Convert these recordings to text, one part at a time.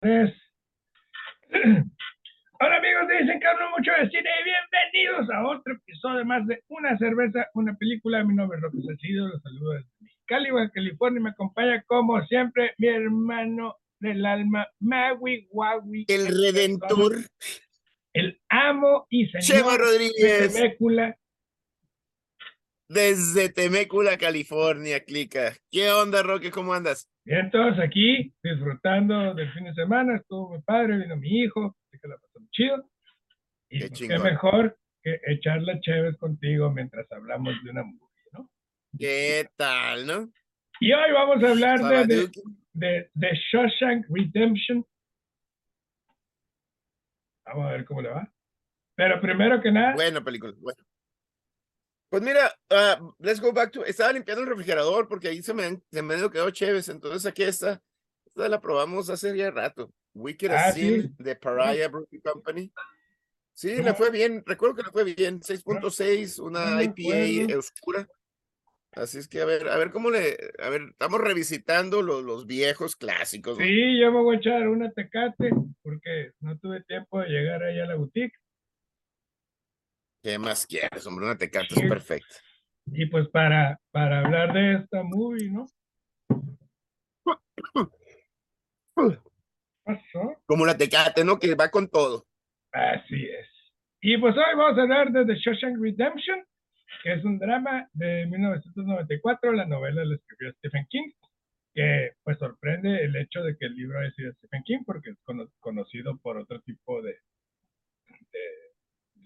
Tres. Hola amigos de Dicen que hablo mucho de cine y bienvenidos a otro episodio más de Una cerveza, una película. Mi nombre es Roque Salcido, los saludo desde Mexicali, California. Me acompaña como siempre mi hermano del alma, Maui Wawi. El Redentor. El amo y señor Chema Rodríguez. de Temécula. Desde Temécula, California, clica. ¿Qué onda, Roque? ¿Cómo andas? Bien, todos aquí disfrutando del fin de semana. Estuvo mi padre, vino mi hijo, así que la pasó muy chido. Y Qué pues, qué mejor que echar la chévere contigo mientras hablamos de una movie, ¿no? ¿Qué tal, no? Y hoy vamos a hablar de, de, de Shawshank Redemption. Vamos a ver cómo le va. Pero primero que nada, Buena película, bueno. Pues mira, ah, let's go back to. Estaba limpiando el refrigerador porque ahí se me, han- se me han quedado chéves. Entonces aquí está. Esta la probamos hace ya rato. Wicked Ah, Sin sí. de Pariah Brewing Company. Sí, No. le fue bien. Recuerdo que le fue bien. 6.6, no una IPA oscura. Así es que a ver, a ver cómo le. A ver, estamos revisitando los, los viejos clásicos. sí, yo me voy a echar una tecate porque no tuve tiempo de llegar ahí a la boutique. ¿Qué más quieres, hombre? Una tecate es perfecta. Y pues para, para hablar de esta movie, ¿no? Como la tecate, ¿no? Que va con todo. Así es. Y pues hoy vamos a hablar de The Shawshank Redemption, que es un drama de 1994, la novela la escribió Stephen King, que pues sorprende el hecho de que el libro haya sido de Stephen King, porque es cono- conocido por otro tipo de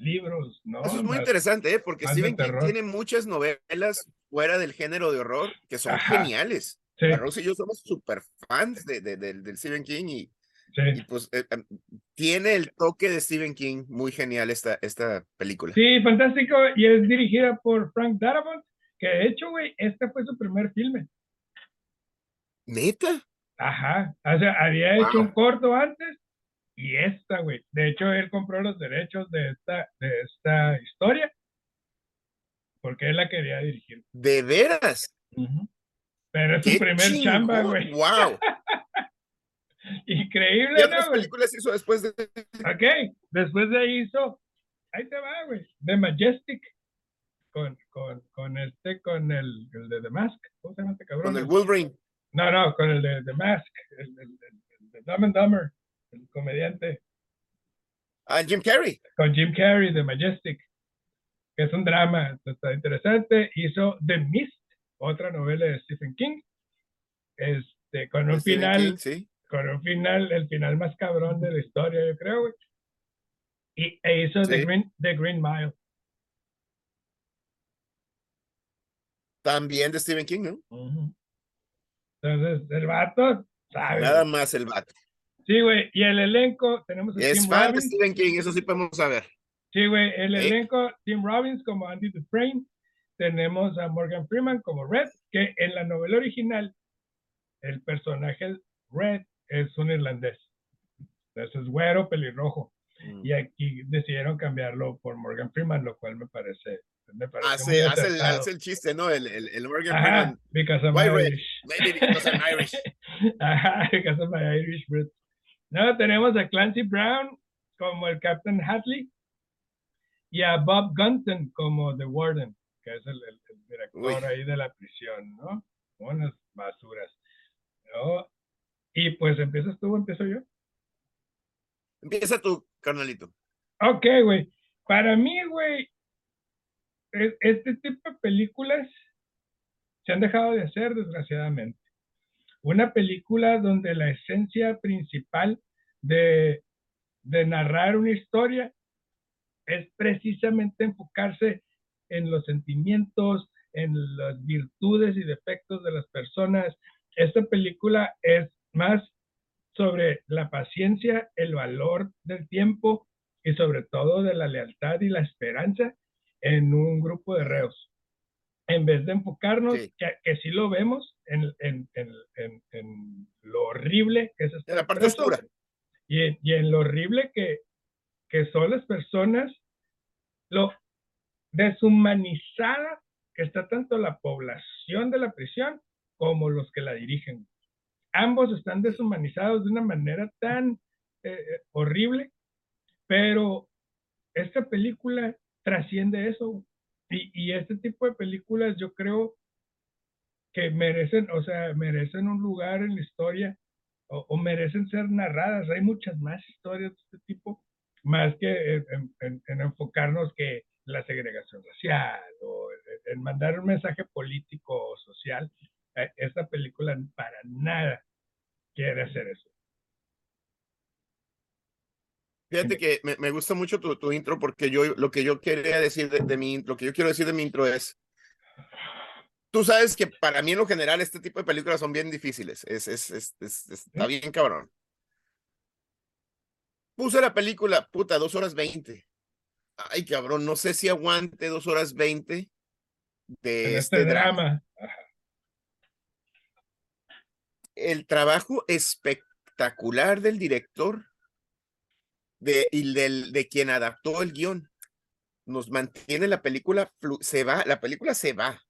libros, ¿no? Eso es muy Más- interesante, ¿eh? Porque de Stephen King tiene muchas novelas fuera del género de horror que son Ajá. geniales. Sí, La Rosa y yo somos súper fans de, de- del- del Stephen King y, sí. y, pues eh, em, tiene el toque de Stephen King muy genial esta, esta película. Sí, fantástico. Y es dirigida por Frank Darabont, que de hecho, güey, este fue su primer filme. ¿Neta? Ajá. O sea, había hecho un Wow. corto antes y esta, güey. De hecho, él compró los derechos de esta, de esta historia porque él la quería dirigir. ¿De veras? Pero es su ¡Qué primer chamba, güey. ¡Wow! Increíble, ¿Qué ¿no, otras güey? películas hizo después de Ok, después de ahí hizo, ahí te va, güey, The Majestic, con, con, con este, con el, el de The Mask, ¿cómo se llama este cabrón? con el Wolverine? No, no, con el de The Mask, el, el, el- el de Dumb and Dumber, el comediante, Ah, Jim Carrey. con Jim Carrey, The Majestic, que es un drama, está interesante, hizo The Mist, otra novela de Stephen King, este, con de un Stephen final, King, sí. con un final, el final más cabrón de la historia, yo creo, güey. Y e hizo The, Sí. Green, The Green Mile. También de Stephen King, ¿no? Entonces, el vato sabe. Nada más el vato. Sí, güey. Y el elenco, tenemos a Es Tim fan de Robbins. Stephen King, eso sí podemos saber. Sí, güey. El Sí. elenco, Tim Robbins como Andy Dufresne. Tenemos a Morgan Freeman como Red, que en la novela original, el personaje Red es un irlandés. Entonces es güero, pelirrojo. Mm. Y aquí decidieron cambiarlo por Morgan Freeman, lo cual me parece, me parece Hace, hace, el, hace el chiste, ¿no? El, el, el Morgan Ajá, Freeman. because I'm Why red? Irish. Maybe because I'm Irish. Ajá, because my Irish roots. No, tenemos a Clancy Brown como el Captain Hatley y a Bob Gunton como The Warden, que es el, el- el director Uy. ahí de la prisión, ¿no? Unas basuras. ¿no? Y pues empiezas tú o empiezo yo. Empieza tú, carnalito. Ok, güey. Para mí, güey, este tipo de películas se han dejado de hacer, desgraciadamente. Una película donde la esencia principal de, narrar una historia es precisamente enfocarse en los sentimientos, en las virtudes y defectos de las personas. Esta película es más sobre la paciencia, el valor del tiempo y sobre todo de la lealtad y la esperanza en un grupo de reos. En vez de enfocarnos, Sí. que, que sí lo vemos, en, en- en- en- en lo horrible que es En estar la parte oscura. y, en- y en lo horrible que, que son las personas, lo deshumanizada que está tanto la población de la prisión como los que la dirigen. ambos están deshumanizados de una manera tan eh, eh, horrible, pero esta película trasciende eso. Y, y este tipo de películas yo creo que merecen, o sea, merecen un lugar en la historia o, merecen ser narradas. Hay muchas más historias de este tipo, más que en, enfocarnos que la segregación racial o en, mandar un mensaje político o social. Eh, esta película para nada quiere hacer eso. Fíjate que me, gusta mucho tu, tu, intro porque yo lo que yo quería decir de, de mi lo que yo quiero decir de mi intro es tú sabes que para mí en lo general este tipo de películas son bien difíciles. Es, es, es, está bien cabrón. Puse la película, puta, dos horas veinte. Ay, cabrón, no sé si aguante dos horas veinte de este, este, drama. El trabajo espectacular del director de, y del, de quien adaptó el guion nos mantiene la película, se va, la película se va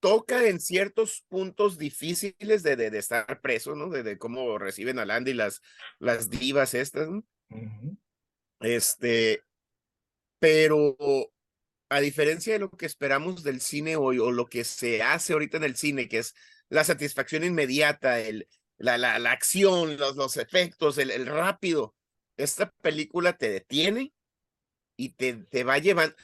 toca en ciertos puntos difíciles de, de, estar preso, ¿no? De, cómo reciben a Landy las, las divas estas, ¿no? Este, pero a diferencia de lo que esperamos del cine hoy o lo que se hace ahorita en el cine, que es la satisfacción inmediata, el, la, la, la acción, los, los efectos, el, el rápido, esta película te detiene y te, te va llevando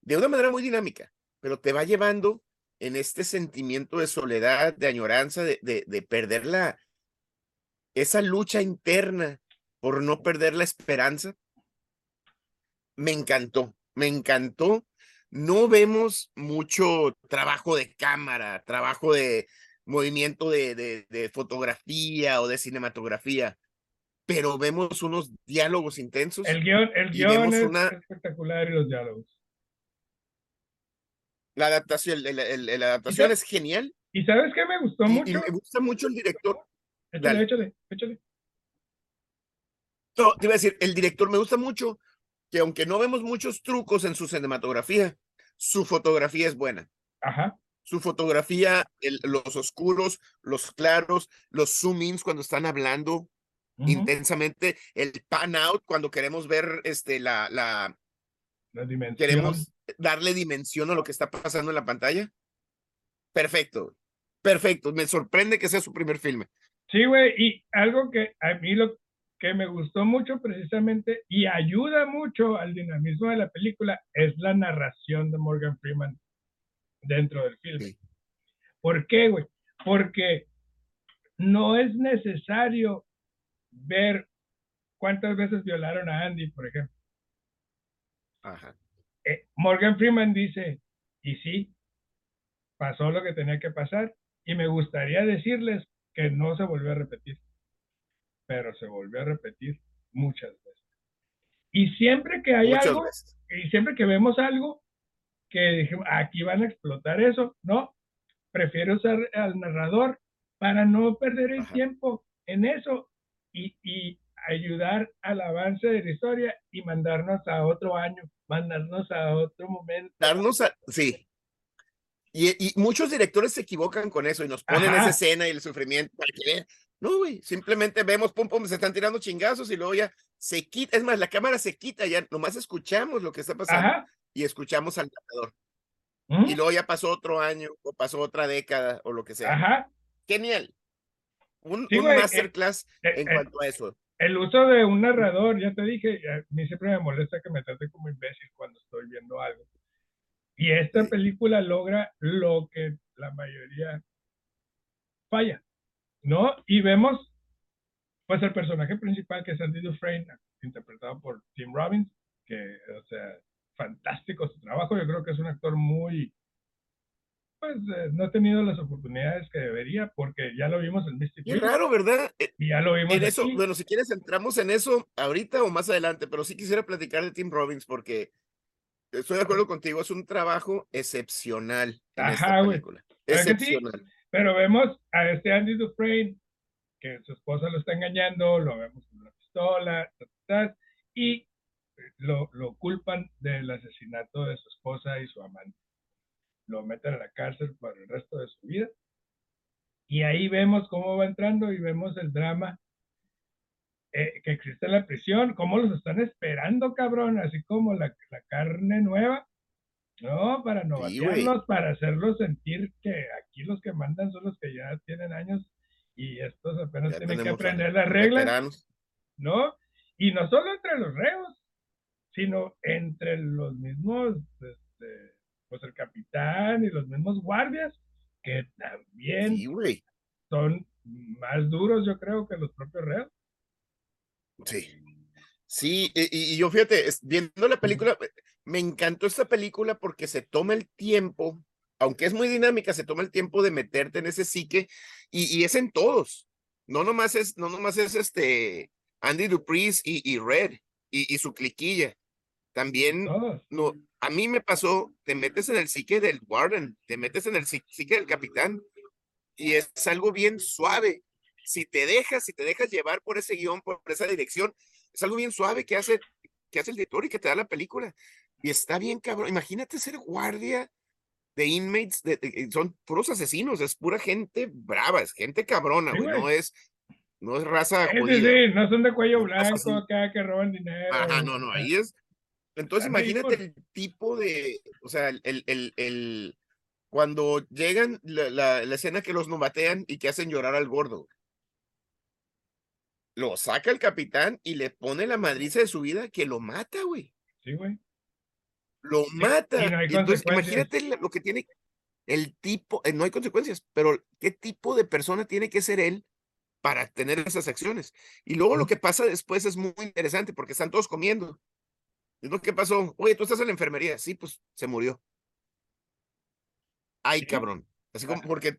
de una manera muy dinámica, pero te va llevando en este sentimiento de soledad, de añoranza, de, de, de perder la, esa lucha interna por no perder la esperanza. Me encantó, me encantó. No vemos mucho trabajo de cámara, trabajo de movimiento de, de, de fotografía o de cinematografía, pero vemos unos diálogos intensos. El guion, el guion es espectacular y los diálogos. La adaptación, la adaptación es genial. ¿Y sabes qué me gustó mucho? Y me gusta mucho el director. Échale, échale, échale. No, te iba a decir, el director me gusta mucho que aunque no vemos muchos trucos en su cinematografía, su fotografía es buena. Ajá. Su fotografía, los oscuros, los claros, los zoom-ins cuando están hablando intensamente, el pan out cuando queremos ver este, la, la, Queremos darle dimensión a lo que está pasando en la pantalla. Perfecto, perfecto. Me sorprende que sea su primer filme. Sí, güey, y algo que a mí lo que me gustó mucho precisamente y ayuda mucho al dinamismo de la película es la narración de Morgan Freeman dentro del filme. ¿Por qué, güey? Porque no es necesario ver cuántas veces violaron a Andy, por ejemplo. Eh, Morgan Freeman dice, y sí, pasó lo que tenía que pasar, y me gustaría decirles que no se volvió a repetir, pero se volvió a repetir muchas veces. Y siempre que hay algo, y siempre que vemos algo, que aquí van a explotar eso, no, prefiero usar al narrador para no perder el tiempo en eso y, y ayudar al avance de la historia y mandarnos a otro año mandarnos a otro momento. Darnos a, sí. Y, y muchos directores se equivocan con eso y nos ponen esa escena y el sufrimiento No, güey, simplemente vemos, pum, pum, se están tirando chingazos y luego ya se quita, es más, la cámara se quita, ya nomás escuchamos lo que está pasando y escuchamos al narrador. Y luego ya pasó otro año o pasó otra década o lo que sea. Ajá. Genial. Un, un masterclass eh, en eh, cuanto a eso el uso de un narrador, ya te dije, a mí siempre me molesta que me trate como imbécil cuando estoy viendo algo. Y esta película logra lo que la mayoría falla, ¿no? Y vemos, pues, el personaje principal que es Andy Dufresne, interpretado por Tim Robbins, que, o sea, fantástico su trabajo. Yo creo que es un actor muy pues eh, no he tenido las oportunidades que debería porque ya lo vimos en Mystic. Es raro, ¿verdad? Eh, y ya lo vimos. En eso, bueno, si quieres entramos en eso ahorita o más adelante, pero sí quisiera platicar de Tim Robbins porque estoy de acuerdo contigo, es un trabajo excepcional en Ajá, esta película. Excepcional. Pero vemos a este Andy Dufresne que su esposa lo está engañando, lo vemos con una pistola, y lo, lo culpan del asesinato de su esposa y su amante lo meten a la cárcel para el resto de su vida. Y ahí vemos cómo va entrando y vemos el drama eh, que existe en la prisión, cómo los están esperando, cabrón, así como la, la carne nueva, ¿no? Para no Sí, para hacerlos sentir que aquí los que mandan son los que ya tienen años y estos apenas tienen que aprender las reglas, ¿no? Y no solo entre los reos, sino entre los mismos, este, pues el capitán y los mismos guardias, que también son más duros, yo creo, que los propios reos. Sí. Sí, y, yo fíjate, viendo la película, me encantó esta película porque se toma el tiempo, aunque es muy dinámica, se toma el tiempo de meterte en ese psique y, es en todos. No nomás es, no nomás es este Andy Dupris y, Red y, su cliquilla. También, no, a mí me pasó, te metes en el psique del Warden, te metes en el psique del capitán y es algo bien suave si te dejas, si te dejas llevar por ese guion, por esa dirección, es algo bien suave que hace, que hace el director y que te da la película. Y está bien, cabrón. Imagínate ser guardia de inmates, de, son puros asesinos, es pura gente brava, es gente cabrona, güey, no es, no es raza sí, sí, no son de cuello blanco acá que roban dinero. Ajá, no, no, ahí es. Entonces imagínate el tipo de, o sea, el, el, el, cuando llegan la, la, la, escena que los nomatean y que hacen llorar al gordo lo saca el capitán y le pone la madriza de su vida que lo mata, güey. Sí, güey. Lo mata. entonces, imagínate lo que tiene el tipo, eh, no hay consecuencias, pero qué tipo de persona tiene que ser él para tener esas acciones. Y luego lo que pasa después es muy interesante porque están todos comiendo. Es lo que pasó. Oye, tú estás en la enfermería. Sí, pues se murió. Ay, cabrón. Así como porque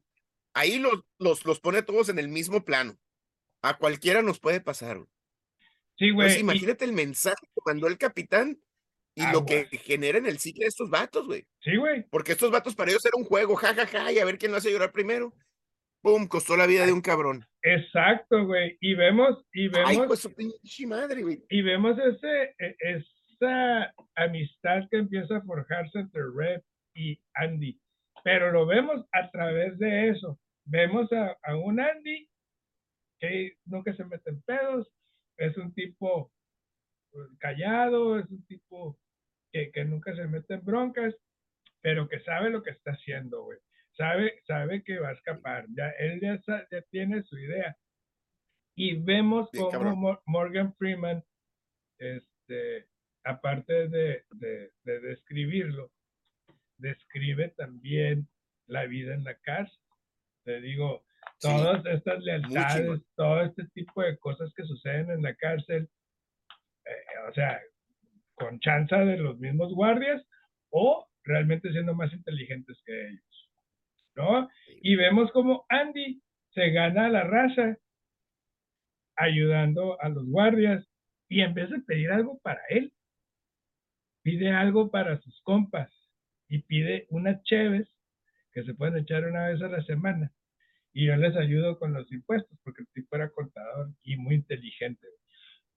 ahí los, los, los pone todos en el mismo plano. A cualquiera nos puede pasar. Sí, güey. imagínate el mensaje que mandó el capitán y lo que genera en el ciclo de estos vatos, güey. Sí, güey. Porque estos vatos para ellos era un juego, jajaja, ja, ja, y a ver quién lo hace llorar primero. Pum, costó la vida de un cabrón. Exacto, güey. Y vemos, y vemos. Ay, pues su pinche madre, güey. Y vemos ese, e, esa amistad que empieza a forjarse entre Red y Andy. Pero lo vemos a través de eso. Vemos a, a un Andy que nunca se mete en pedos, es un tipo pues, callado, es un tipo que, que, nunca se mete en broncas, pero que sabe lo que está haciendo, güey. Sabe, sabe que va a escapar, ya él ya, ya tiene su idea. Y vemos como Morgan Freeman, este, aparte de, de, de describirlo, describe también la vida en la casa. Te digo, todas estas lealtades, todo este tipo de cosas que suceden en la cárcel, eh, o sea, con chanza de los mismos guardias o realmente siendo más inteligentes que ellos, ¿no? Y vemos como Andy se gana la raza ayudando a los guardias y en vez de pedir algo para él, pide algo para sus compas y pide unas cheves que se pueden echar una vez a la semana y yo les ayudo con los impuestos, porque el tipo era contador y muy inteligente.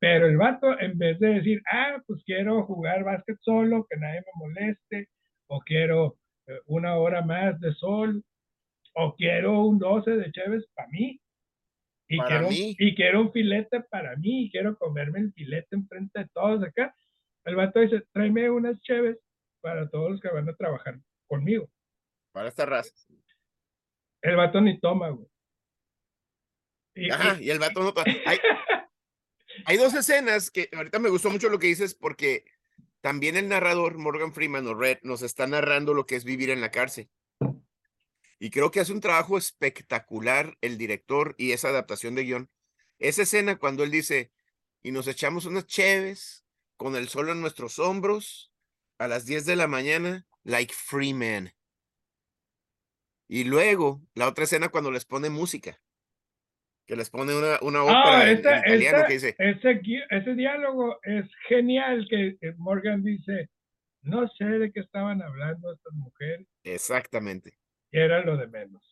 Pero el vato, en vez de decir, ah, pues quiero jugar básquet solo, que nadie me moleste, o quiero eh, una hora más de sol, o quiero un 12 de cheves para mí, y, quiero, y quiero un filete para mí, y quiero comerme el filete enfrente de todos acá. El vato dice, tráeme unas cheves para todos los que van a trabajar conmigo. Para esta raza. El vato ni toma, güey. Y, Ajá, y, el vato no toma. Hay, dos escenas que ahorita me gustó mucho lo que dices porque también el narrador Morgan Freeman o Red nos está narrando lo que es vivir en la cárcel. Y creo que hace un trabajo espectacular el director y esa adaptación de guion. Esa escena cuando él dice, y nos echamos unas cheves con el sol en nuestros hombros a las 10 de la mañana, like free man. Y luego, la otra escena cuando les pone música, que les pone una, una ah, ópera en, italiano que dice... Ese, ese diálogo es genial, que Morgan dice, no sé de qué estaban hablando estas mujeres. Exactamente. Era lo de menos.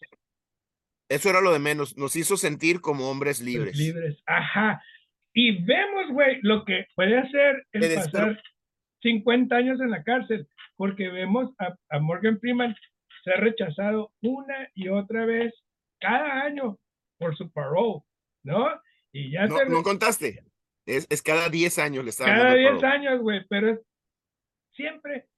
Eso era lo de menos, nos hizo sentir como hombres libres. libres, ajá. Y vemos, güey, lo que puede hacer el pasar 50 años en la cárcel, porque vemos a, a Morgan Freeman ha rechazado una y otra vez cada año por su parole, ¿no? Y ya no, no contaste. Es, es, cada 10 años le estaban Cada 10 años, güey, pero siempre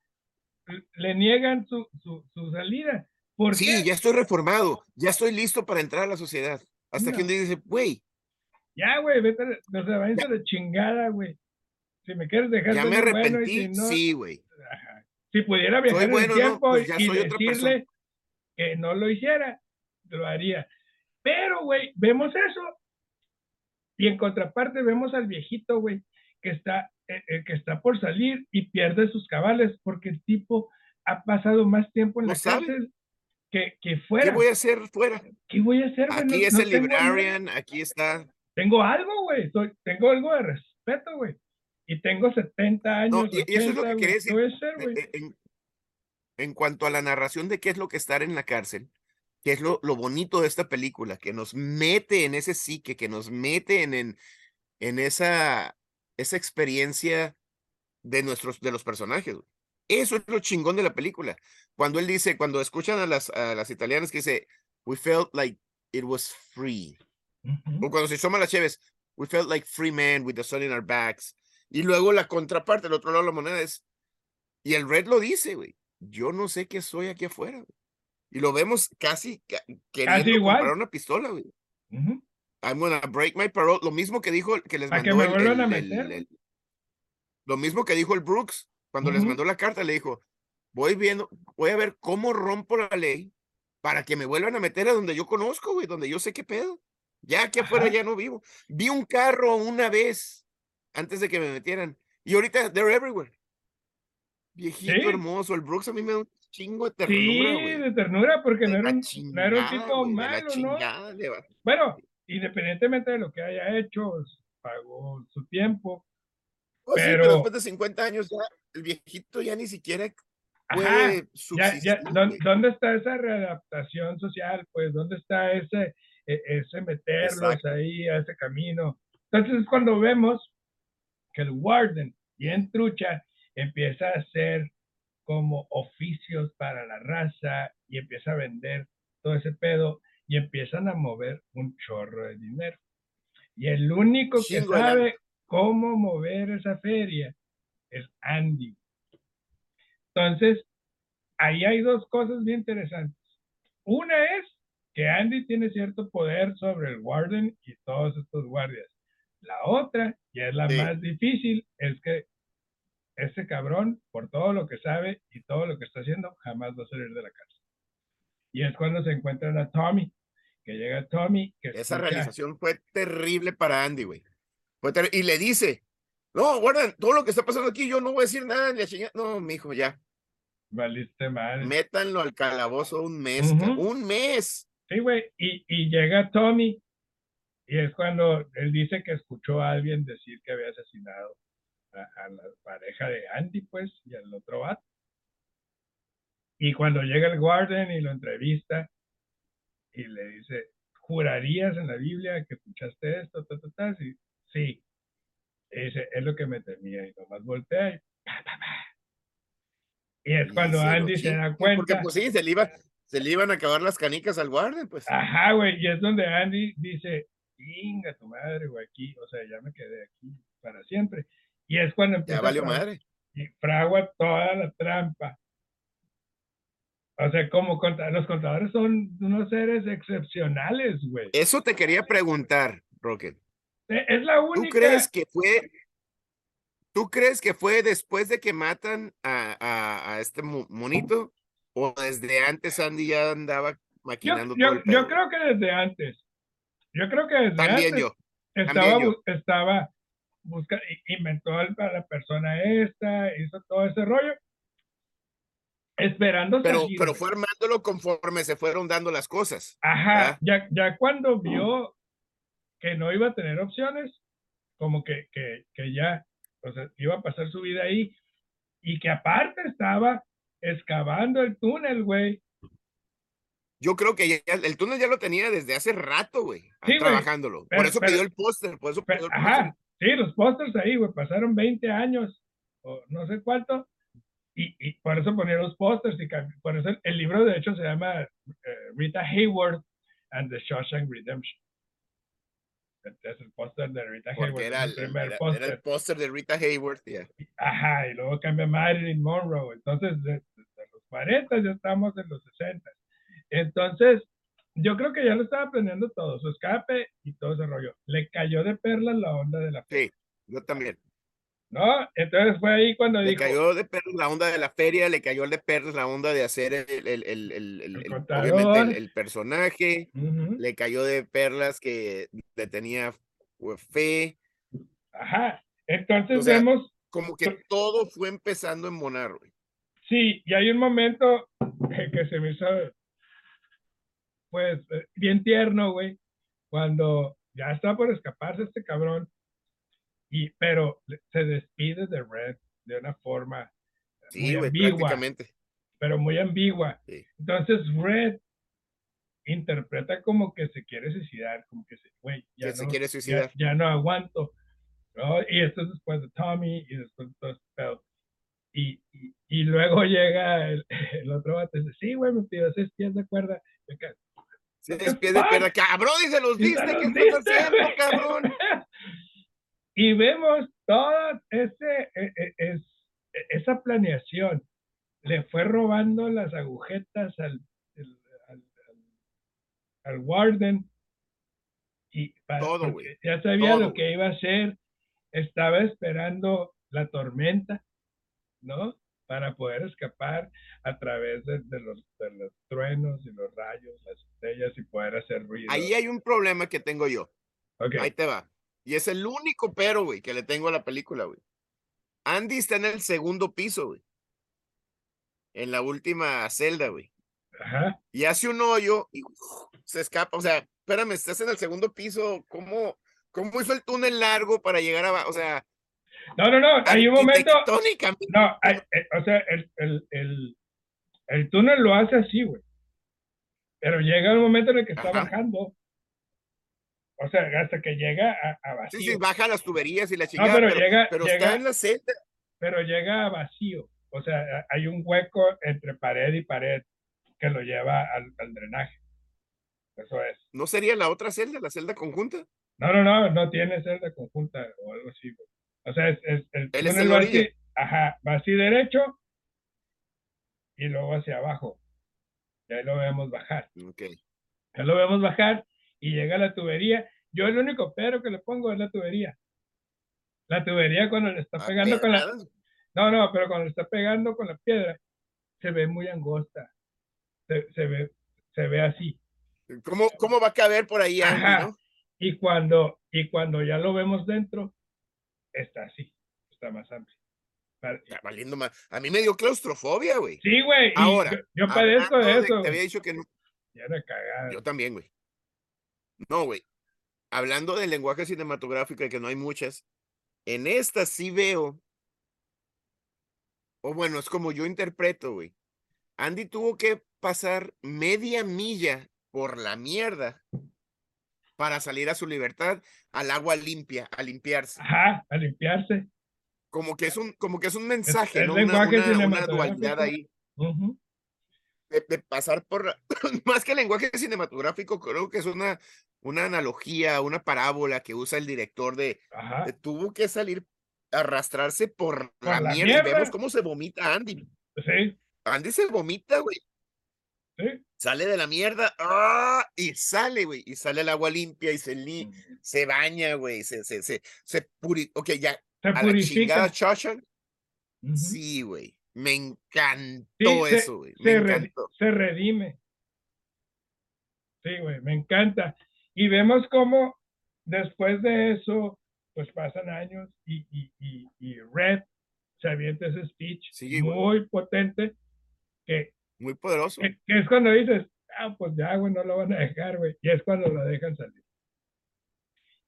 le niegan su, su, su salida. ¿Por sí, ya estoy reformado, ya estoy listo para entrar a la sociedad. Hasta que un día dice, güey. Ya, güey, vete, no se váyanse de chingada, güey. Si me quieres dejar Ya me arrepentí, si no, sí, güey. Si pudiera viajar en el tiempo pues y decirle que no lo hiciera, lo haría. Pero, güey, vemos eso. Y en contraparte vemos al viejito, güey, que está, eh, eh, que está por salir y pierde sus cabales porque el tipo ha pasado más tiempo en la cárcel que, que, fuera. ¿Qué voy a hacer fuera? ¿Qué voy a hacer? Aquí es el librarian, aquí está. Tengo algo, güey. Tengo algo de respeto, güey. Y tengo 70 años. y, eso es lo que quería decir. E, en, en, cuanto a la narración de qué es lo que estar en la cárcel, qué es lo, lo bonito de esta película, que nos mete en ese psique, que nos mete en, en, en esa, esa experiencia de nuestros, de los personajes. Eso es lo chingón de la película. Cuando él dice, cuando escuchan a las, a las italianas que dice, we felt like it was free. O cuando se toma las cheves, we felt like free men with the sun in our backs. Y luego la contraparte, el otro lado de la moneda es, y el Red lo dice, güey, yo no sé qué soy aquí afuera. Y lo vemos casi queriendo igual. comprar una pistola, güey. I'm gonna break my parole. Lo mismo que dijo, que les mandó el, Lo mismo que dijo el Brooks cuando les mandó la carta, le dijo, voy viendo, voy a ver cómo rompo la ley para que me vuelvan a meter a donde yo conozco, güey, donde yo sé qué pedo. Ya aquí afuera ya no vivo. Vi un carro una vez antes de que me metieran. Y ahorita, they're everywhere. Viejito hermoso. El Brooks a mí me da un chingo de ternura. Sí, de ternura, porque no era, un, no era, un, tipo malo, ¿no? Bueno, independientemente de lo que haya hecho, pagó su tiempo. Pues pero... pero... después de 50 años ya, el viejito ya ni siquiera puede ya, ¿Dónde está esa readaptación social? Pues, ¿dónde está ese ese meterlos ahí a ese camino. Entonces es cuando vemos que el Warden, en trucha, empieza a hacer como oficios para la raza y empieza a vender todo ese pedo y empiezan a mover un chorro de dinero. Y el único que sabe cómo mover esa feria es Andy. Entonces, ahí hay dos cosas bien interesantes. Una es que Andy tiene cierto poder sobre el Warden y todos estos guardias. La otra, y es la más difícil, es que ese cabrón, por todo lo que sabe y todo lo que está haciendo, jamás va a salir de la casa. Y es cuando se encuentran a Tommy, que llega Tommy. Que Esa realización fue terrible para Andy, güey. Y le dice, no, Warden, todo lo que está pasando aquí, yo no voy a decir nada, ni a No, mi hijo, ya. Valiste mal. Métanlo al calabozo un mes, un mes. Sí, güey, y, y llega Tommy y es cuando él dice que escuchó a alguien decir que había asesinado a, la pareja de Andy, pues, y al otro vato. Y cuando llega el guardian y lo entrevista y le dice, ¿jurarías en la Biblia que escuchaste esto? Y, sí. Y dice, es lo que me temía. Y nomás voltea y... Y es cuando Andy se da cuenta. Porque pues sí, se le iba, se le iban a acabar las canicas al guardia, pues. Ajá, güey, y es donde Andy dice, venga tu madre, güey, aquí, o sea, ya me quedé aquí para siempre. Y es cuando empieza ya valió madre. y fragua toda la trampa. O sea, como los contadores son unos seres excepcionales, güey. Eso te quería preguntar, Rocket. E, es la única. ¿Tú crees que fue ¿Tú crees que fue después de que matan a, a, a este monito? ¿O desde antes Andy ya andaba maquinando yo, todo yo, creo que desde antes. Yo creo que desde También antes yo. estaba, estaba buscando, inventó a la persona esta, hizo todo ese rollo. Esperando pero, pero fue armándolo conforme se fueron dando las cosas. Ajá, ya, ya cuando vio que no iba a tener opciones, como que, que, que ya, o sea, iba a pasar su vida ahí, y que aparte estaba excavando el túnel, güey. Yo creo que el túnel ya lo tenía desde hace rato, güey, trabajándolo. por eso pidió el póster, por eso pidió el Ajá, sí, los pósters ahí, güey, pasaron 20 años, o no sé cuánto, y, y por eso ponía los pósters, y por eso el, libro de hecho se llama eh, Rita Hayward, and the Shawshank Redemption. Este es el póster de Rita Porque Hayworth. era el, primer póster. el póster de Rita Hayworth. yeah. Ajá, y luego cambia Marilyn Monroe. Entonces, de, los 40 ya estamos en los 60. Entonces, yo creo que ya lo estaba aprendiendo todo, su escape y todo ese rollo. Le cayó de perlas la onda de la fe, Sí, yo también. ¿no? Entonces fue ahí cuando Le dijo, cayó de perros la onda de la feria, le cayó de perros la onda de hacer el, el, el, el- obviamente el, personaje, "Ujú, le cayó de perlas que le tenía fe, ajá. Entonces O sea, vemos, como que todo fue empezando a embonar, güey. Sí, y hay un momento que se me hizo, pues, eh, bien tierno, güey, cuando ya está por escaparse este cabrón, y, pero se despide de Red de una forma Sí, muy ambigua, pero muy ambigua. Sí. Entonces Red interpreta como que se quiere suicidar, como que se, güey, ya, se no, quiere ya, suicidar. ya no aguanto. ¿no? Y esto es después de Tommy y después de todo este pedo. Y, y, luego llega el, el otro vato y dice, sí, güey, me pidió seis pies de cuerda. Y acá, Se ¿Qué despide de perra. Cabrón, y se los "Y se diste, los ¿qué estás haciendo, güey". cabrón? Y vemos toda ese, e- e- es, e- esa planeación. Le fue robando las agujetas al, al, al- al Warden. Y para, Todo, güey. ya sabía Todo, lo que iba a hacer. Estaba esperando la tormenta, ¿no? Para poder escapar a través de, de los, de los truenos y los rayos, las estrellas y poder hacer ruido. Ahí hay un problema que tengo yo. Ok. Ahí te va. Y es el único pero, güey, que le tengo a la película, güey. Andy está en el segundo piso, güey. En la última celda, güey. Ajá. Y hace un hoyo y se escapa. O sea, espérame, estás en el segundo piso. ¿Cómo, cómo hizo el túnel largo para llegar a... O sea, No, no, no. Hay un momento. No, hay- eh, o sea, el, el, el, el túnel lo hace así, güey. Pero llega un momento en el que está Ajá. bajando. O sea, hasta que llega a, a vacío. Sí, sí, baja las tuberías y la chingada, pero pero, llega- pero llega- está en la celda. Pero llega a vacío. O sea, hay un hueco entre pared y pared que lo lleva al, al drenaje. Eso es. ¿No sería la otra celda, la celda conjunta? No, no, no, no tiene celda conjunta o algo así, güey. O sea, es, es- el Él es orilla. así, ajá, va así derecho y luego hacia abajo. Y ahí lo vemos bajar. Ok. Ya lo vemos bajar y llega la tubería. Yo el único pero que le pongo es la tubería. La tubería cuando le está Ah, pegando con la... No, no, pero cuando le está pegando con la piedra, se ve muy angosta. Se, se ve, se ve así. ¿Cómo, ¿Cómo va a caber por ahí Andy, Ajá. no? Y cuando, y cuando ya lo vemos dentro, está así. Está más amplio. Está valiendo más. A mí me dio claustrofobia, güey. Sí, güey. Ahora, yo, yo padezco de de- eso. Te había dicho que no. Ya era cagada. Yo también, güey. No, güey. Hablando del lenguaje cinematográfico y que no hay muchas, en esta sí veo, o bueno, es como yo interpreto, güey. Andy tuvo que pasar media milla por la mierda para salir a su libertad, al agua limpia, a limpiarse. Ajá, a limpiarse. Como que es un, como que es un mensaje, es ¿no? Una, dualidad ahí. De, de pasar por, más que lenguaje cinematográfico, creo que es una, una analogía, una parábola que usa el director de, de tuvo que salir, arrastrarse por, Por la, la mierda. y Vemos cómo se vomita Andy. Sí, Andy se vomita, güey. Sí. Sale de la mierda ¡ah! y sale, güey. Y sale el agua limpia y se, li- se baña, güey. Se, se, se, se puri Ok, ya. Se A la purifica. chingada Shawshank. Ujú. Sí, güey. Me encantó Sí, eso, güey. Me se, encantó. se redime. Sí, güey, me encanta. Y vemos cómo después de eso, pues pasan años y, y, y, y Red se avienta ese speech Sí, muy potente que, Muy poderoso. que, que es cuando dices, ah, pues ya, güey, no lo van a dejar, güey. Y es cuando lo dejan salir.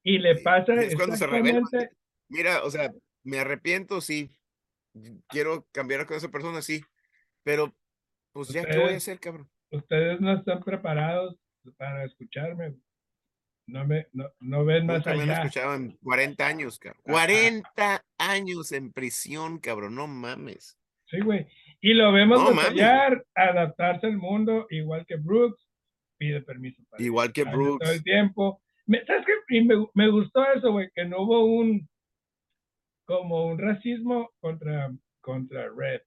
Y le pasa es cuando se revela. Mira, o sea, me arrepiento, sí. Quiero cambiar con esa persona, sí. Pero, pues ya, ¿qué voy a Ustedes- hacer, cabrón? ustedes no están preparados para escucharme. No me, no, no ven más me allá. escuchado en 40 años, cabrón. Ajá. 40 años en prisión, cabrón, no mames. Sí, güey. Y lo vemos No, batallar, adaptarse al mundo, igual que Brooks, pide permiso. Para Igual que baño Todo Brooks. el tiempo. Me- ¿Sabes qué? Y me, me gustó eso, güey, que no hubo un, como un racismo contra, contra Red.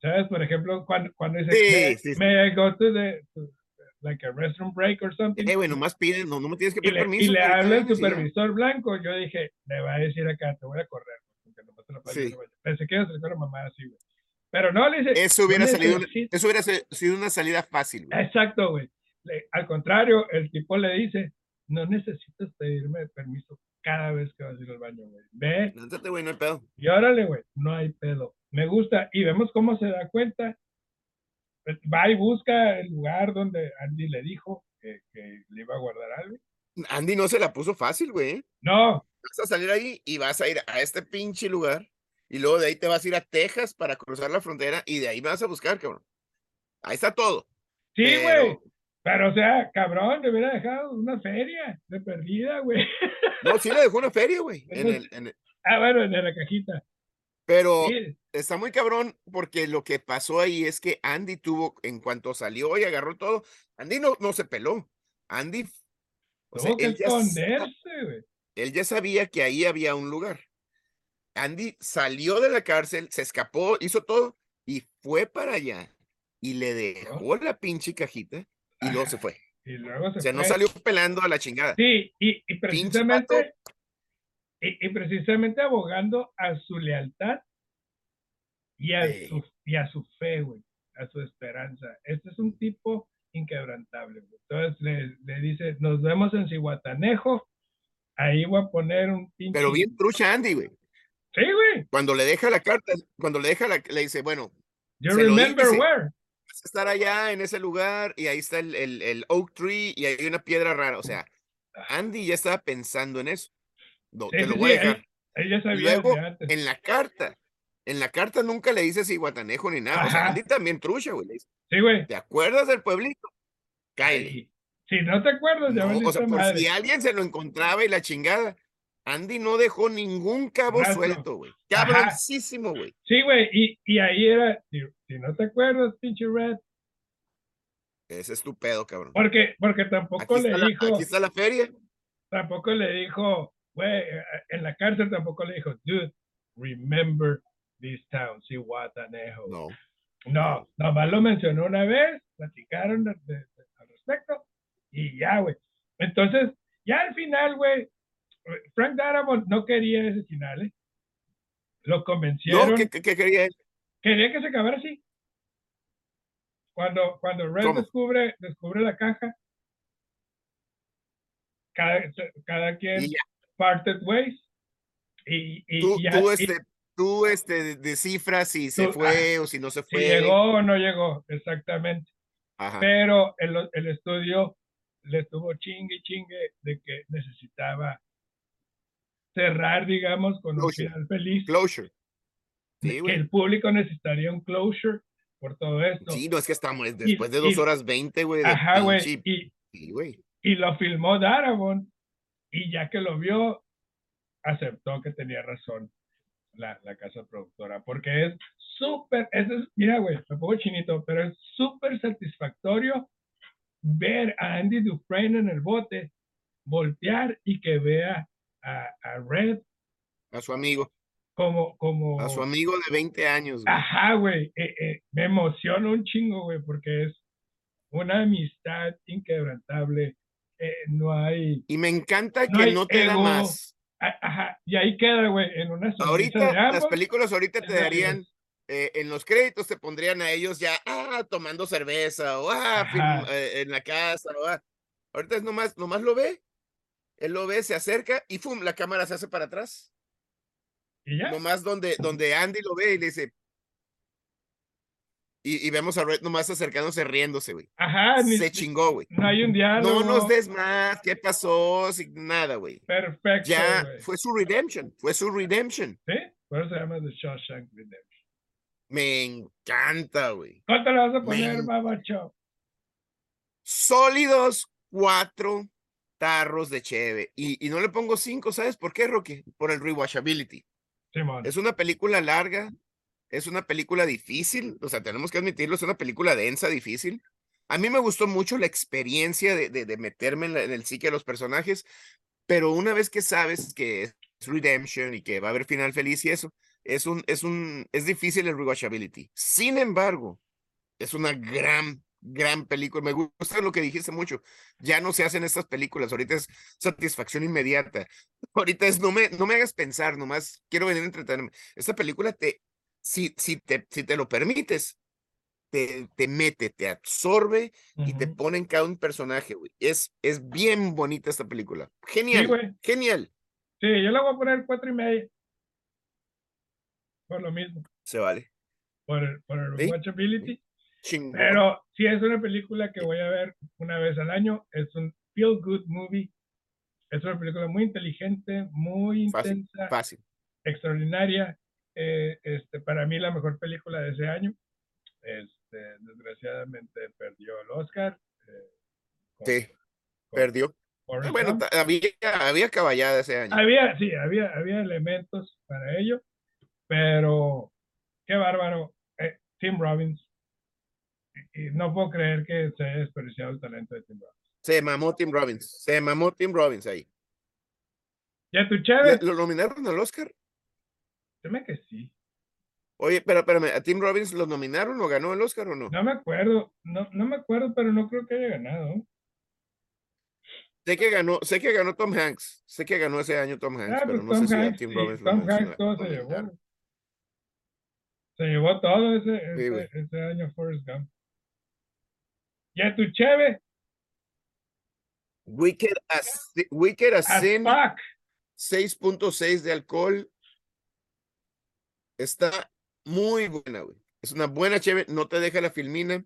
¿Sabes? Por ejemplo, cuando, cuando dice, Sí, "May- sí, I go to the, to, like a restroom break or something? Eh, güey, nomás piden, no, no me tienes que y pedir le, permiso. y le habla el supervisor blanco, yo dije, le va a decir acá, te voy a correr, porque nomás te el baño". Pensé que iba a ser una mamá así, güey. Pero no, le dice. Eso hubiera "No salido, una- necesito". eso hubiera sido una salida fácil, güey. Exacto, güey. Le- Al contrario, el tipo le dice, no necesitas pedirme permiso cada vez que vas a ir al baño, güey. Ve Lánzate, güey, no hay pedo. y órale, güey, no hay pedo. Me gusta. Y vemos cómo se da cuenta. Va y busca el lugar donde Andy le dijo que, que le iba a guardar algo. Andy no se la puso fácil, güey. No, Vas a salir ahí y vas a ir a este pinche lugar y luego de ahí te vas a ir a Texas para cruzar la frontera y de ahí me vas a buscar, cabrón. Ahí está todo. sí, güey. Pero, o sea, cabrón, te hubiera dejado una feria de perdida, güey. No, sí le dejó una feria, güey. en Entonces- el- en el- Ah, bueno, en la cajita. Pero Sí, está muy cabrón porque lo que pasó ahí es que Andy tuvo, en cuanto salió y agarró todo, Andy no, no se peló. Andy, o sea, que él ya, esconderse, güey. él ya sabía que ahí había un lugar. Andy salió de la cárcel, se escapó, hizo todo y fue para allá y le dejó la pinche cajita y luego se fue. Y luego se O sea, no salió pelando a la chingada. Sí, y, precisamente, y, y precisamente abogando a su lealtad y a, Sí. su, y a su fe, güey, a su esperanza. Este es un tipo inquebrantable, güey. Entonces le, le dice, nos vemos en Cihuatanejo, ahí voy a poner un pinche... Pero bien trucha Andy, güey. Sí, güey, Cuando le deja la carta, cuando le deja la, le dice, bueno, you remember dice. where. vas a estar allá en ese lugar y ahí está el, el, el oak tree y hay una piedra rara. O sea, Andy ya estaba pensando en eso. No, Sí, te lo sí, voy a sí, dejar. Ella sabía Luego, desde antes. en la carta, en la carta nunca le dice si guatanejo ni nada. O sea. Andy también trucha, güey. Sí, güey. ¿Te acuerdas del pueblito? Cáele. Si no te acuerdas, ya No, o sea, por madre. si alguien se lo encontraba y la chingada. Andy no dejó ningún cabo suelto, güey. Cabroncísimo, güey. Sí, güey, y, y ahí era, si, si no te acuerdas, pinche Red, Ese es tu pedo, cabrón. porque, porque tampoco Aquí le está, la, dijo, aquí está la feria. tampoco le dijo, güey, eh, en la cárcel tampoco le dijo, dude, remember this town, Cihuatanejo. No. No, nomás lo mencionó una vez, platicaron de- de- de- al respecto, y ya, güey. Entonces, ya al final, güey, Frank Darabont no quería ese final, ¿eh? Lo convencieron. No, ¿qué, quería él? quería que se acabara así. Cuando, cuando Red ¿Cómo? descubre, descubre la caja, cada, cada quien Y ya, parted ways. Y, y tú, tú, este, tú este, descifras si se fue o si no se si fue. llegó o no llegó, exactamente. Ajá. Pero el, el estudio le estuvo chingue y chingue de que necesitaba cerrar, digamos, con un Closure. final feliz. Closure. Sí, que güey. el público necesitaría un closure por todo esto. Sí, no es que estamos después de dos y- horas veinte, güey. Ajá, güey. Y, Sí, güey. y lo filmó Darabont y ya que lo vio aceptó que tenía razón la, la casa productora porque es súper es, mira güey me pongo chinito pero es súper satisfactorio ver a Andy Dufresne en el bote voltear y que vea a, a Red A su amigo. como como A su amigo de 20 años, güey. Ajá, güey. eh, eh, me emociona un chingo, güey, porque es una amistad inquebrantable. eh, no hay. Y me encanta No que no te da más. Ajá, y ahí queda, güey, en una Ahorita, de las películas ahorita te darían, eh, en los créditos te pondrían a ellos ya, ah, tomando cerveza, o ah, film- eh, en la casa, o ah. Ahorita es nomás, nomás lo ve, él lo ve, se acerca y ¡fum! La cámara se hace para atrás. Y ya. Nomás donde, donde Andy lo ve y le dice. Y, y vemos a Red nomás acercándose riéndose, güey. Ajá, ni- Se chingó, güey. no hay un diálogo. No nos des más, ¿qué pasó? Sin nada, güey. Perfecto, Ya fue su redemption, fue su redemption. ¿Sí? Por eso se llama The Shawshank Redemption. Me encanta, güey. ¿Cuánto le vas a poner, Men. babacho? Sólidos cuatro tarros de cheve. Y, y no le pongo cinco, ¿sabes por qué, Rocky? Por el rewatchability. Simón. Es una película larga, es una película difícil, o sea, tenemos que admitirlo, es una película densa, difícil, A mí me gustó mucho la experiencia de, de, de meterme en, la- en el psique de los personajes, pero una vez que sabes que es redemption y que va a haber final feliz y eso, es un, es un, es difícil el rewatchability. Sin embargo, es una gran, gran película. Me gusta lo que dijiste mucho. Ya no se hacen estas películas. Ahorita es satisfacción inmediata. Ahorita es no me, no me hagas pensar, nomás quiero venir a entretenerme. Esta película te, si, si te, si te lo permites, te, te mete, te absorbe y te pone en cada un personaje, güey. Es, es bien bonita esta película. Sí, Genial, güey. genial. Sí, yo le voy a poner cuatro y media. Por lo mismo, Se vale. por el, por el Sí, watchability. Chingón. Pero sí es una película que voy a ver una vez al año. Es un feel good movie. Es una película muy inteligente, muy Fácil, intensa, Fácil. extraordinaria. Eh, este, para mí la mejor película de ese año. Este, desgraciadamente perdió el Oscar. eh, con- Sí, con perdió. Bueno, había, había caballada ese año. Había, sí, había, había elementos para ello, pero qué bárbaro. Eh, Tim Robbins. Y, no puedo creer que se haya desperdiciado el talento de Tim Robbins. Se mamó Tim Robbins. Se mamó Tim Robbins ahí. Ya tu ¿Le- Chávez, ¿Lo nominaron al Oscar? se me que sí. Oye, pero espérame, ¿a Tim Robbins lo nominaron o ganó el Oscar o no? No me acuerdo, no, no me acuerdo, pero no creo que haya ganado. Sé que ganó, sé que ganó Tom Hanks. Sé que ganó ese año Tom Hanks, Ah, pero pues no Tom sé si a Tim sí, Robbins lo Tom menciona- Hanks todo se llevó. Se llevó todo ese, Sí, güey. ese, ese año Forrest Gump. Ya tu Cheve, Wicked as, Wicked as as Sin, fuck. 6.6 de alcohol. Está muy buena, güey. Es una buena chévere, no te deja la filmina.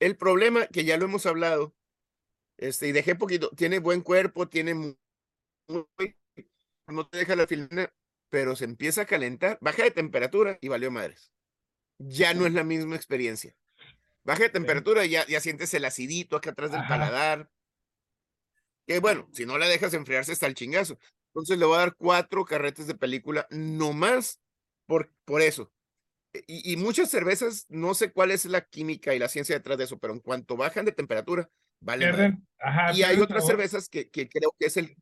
El problema, que ya lo hemos hablado, este, y dejé poquito, tiene buen cuerpo, tiene mu- muy, no te deja la filmina, pero se empieza a calentar, baja de temperatura y valió madres. Ya no es la misma experiencia. Baja de temperatura y ya, ya sientes el acidito acá atrás del Ajá. paladar. Que bueno, si no la dejas enfriarse está el chingazo. Entonces le voy a dar cuatro carretes de película, no más por, por eso. E- Y, y muchas cervezas, no sé cuál es la química y la ciencia detrás de eso, pero en cuanto bajan de temperatura, vale. ajá, Y hay otras sabor. cervezas que, que creo que es el,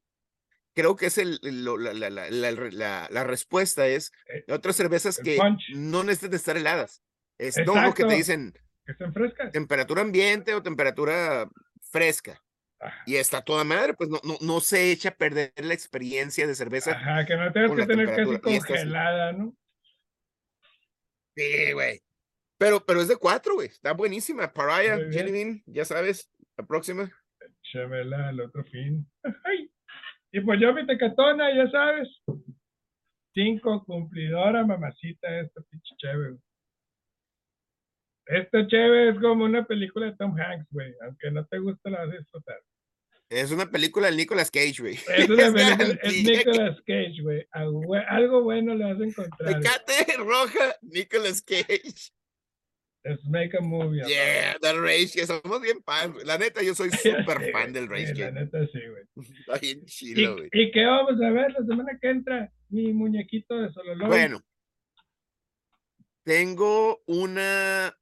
creo que es el, lo- la, la, la, la, la- la respuesta es Eh, otras cervezas que punch. no necesitan estar heladas. Es no lo que te dicen Que estén frescas. temperatura ambiente o temperatura fresca. Ajá. Y está toda madre, pues no, no, no se echa a perder la experiencia de cerveza. Ajá, que no tengas que tener casi congelada, ¿no? Sí, güey. Pero, pero es de cuatro, güey. Está buenísima. Bien. Jelly Bean, ya sabes, la próxima. Chevela al otro fin. Ay. Y pues yo mi tecatona, ya sabes. Cinco, cumplidora, mamacita, esta pinche cheve. Esta cheve es como una película de Tom Hanks, güey. Aunque no te guste, la vas a disfrutar. Es una película de Nicolas Cage, güey. Es una película, es Nicolas Cage, güey. Algo bueno le vas a encontrar. Tecate roja, Nicolas Cage. Let's make a movie. Yeah, The Rage, que somos bien güey. La neta, yo soy Sí, súper güey. fan del Rage Sí, la neta sí, güey. Está bien chilo, güey. ¿Y, ¿Y qué vamos a ver la semana que entra? Mi muñequito de Sololoy. Bueno, tengo una,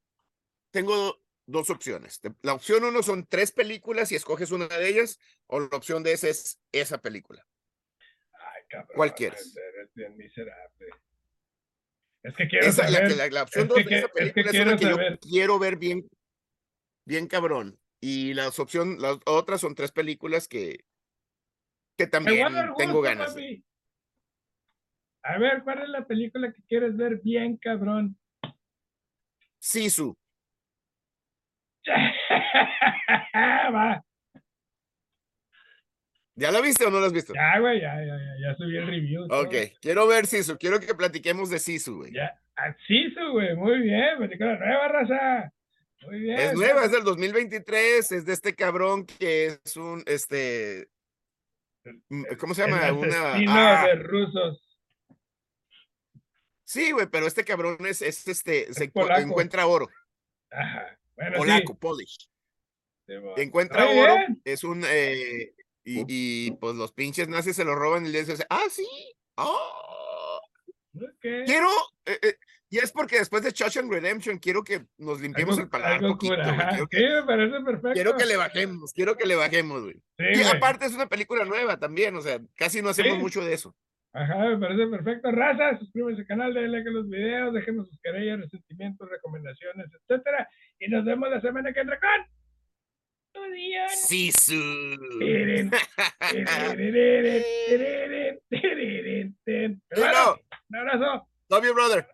tengo dos opciones. La opción uno son tres películas y escoges una de ellas, o la opción de esa es esa película. Ay, cabrón. ¿Cuál quieres? Eres bien miserable. Es que quiero Esa, la, saber. que- la, la opción es dos que de esa que- es que película es, quiero una que saber. yo quiero ver bien, bien cabrón. Y las opción, las otras son tres películas que, que también tengo gusto, ganas. papi. A ver, ¿cuál es la película que quieres ver bien, cabrón? Sisu. ¿ya la viste o no la has visto? Ya, güey, ya, ya, ya, ya subí el review. todo. Ok, quiero ver Sisu, quiero que platiquemos de Sisu, güey. Ya, así su, güey, muy bien, película nueva, raza. Muy bien. Es nueva, es del 2023, es de este cabrón que es un, este, mm, ¿cómo se El llama? Una, asesino ah, de rusos. sí, güey, pero este cabrón es, es este, se polaco. encuentra oro, Ajá. Bueno, polaco, sí. Polish. Sí. Encuentra Muy oro, bien. es un, eh, y, y, pues los pinches nazis se lo roban y le dicen, ah, sí, oh, Ok. quiero, eh, eh, Y es porque después de Shawshank Redemption quiero que nos limpiemos Algo- el paladar poquito. Quiero, Sí, que, me parece perfecto. quiero que le bajemos, quiero que le bajemos, güey. Sí, Y güey. aparte es una película nueva también, o sea, casi no hacemos Sí. mucho de eso. Ajá, me parece perfecto. Raza, suscríbanse al canal, denle like a los videos, déjenos sus querellas, resentimientos, recomendaciones, etcétera. Y nos vemos la semana que entra con. Sisu. Bueno, Un abrazo. Love you, brother.